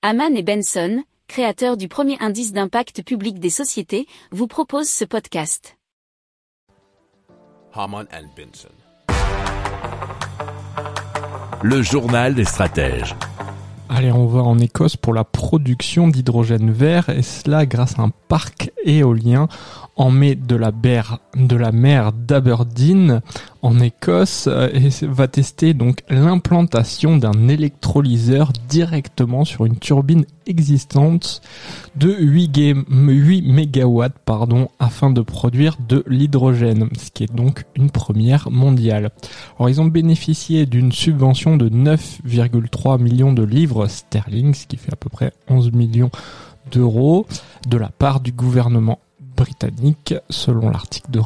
Haman et Benson, créateurs du premier indice d'impact public des sociétés, vous proposent ce podcast. Haman and Benson. Le journal des stratèges. Allez, on va en Écosse pour la production d'hydrogène vert et cela grâce à un parc éolien en mai de la, de la mer d'Aberdeen en Écosse euh, et va tester donc l'implantation d'un électrolyseur directement sur une turbine existante de 8, 8 MW pardon, afin de produire de l'hydrogène, ce qui est donc une première mondiale. Alors ils ont bénéficié d'une subvention de 9,3 millions de livres sterling, ce qui fait à peu près 11 millions d'euros de la part du gouvernement britannique, selon l'article de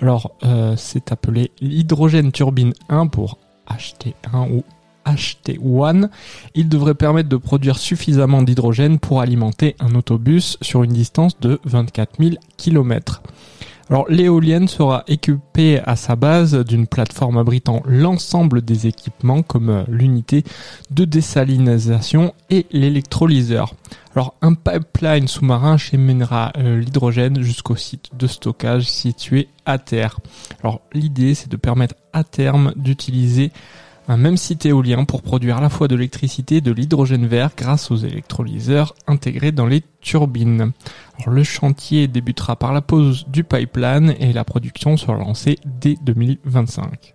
Alors, euh, c'est appelé l'hydrogène turbine 1 pour HT1 ou HT1. Il devrait permettre de produire suffisamment d'hydrogène pour alimenter un autobus sur une distance de 24 000 km. Alors l'éolienne sera équipée à sa base d'une plateforme abritant l'ensemble des équipements comme euh, l'unité de désalinisation et l'électrolyseur. Alors un pipeline sous-marin cheminera euh, l'hydrogène jusqu'au site de stockage situé à terre. Alors l'idée c'est de permettre à terme d'utiliser un même site éolien pour produire à la fois de l'électricité et de l'hydrogène vert grâce aux électrolyseurs intégrés dans les turbines. le chantier débutera par la pose du pipeline et la production sera lancée dès 2025.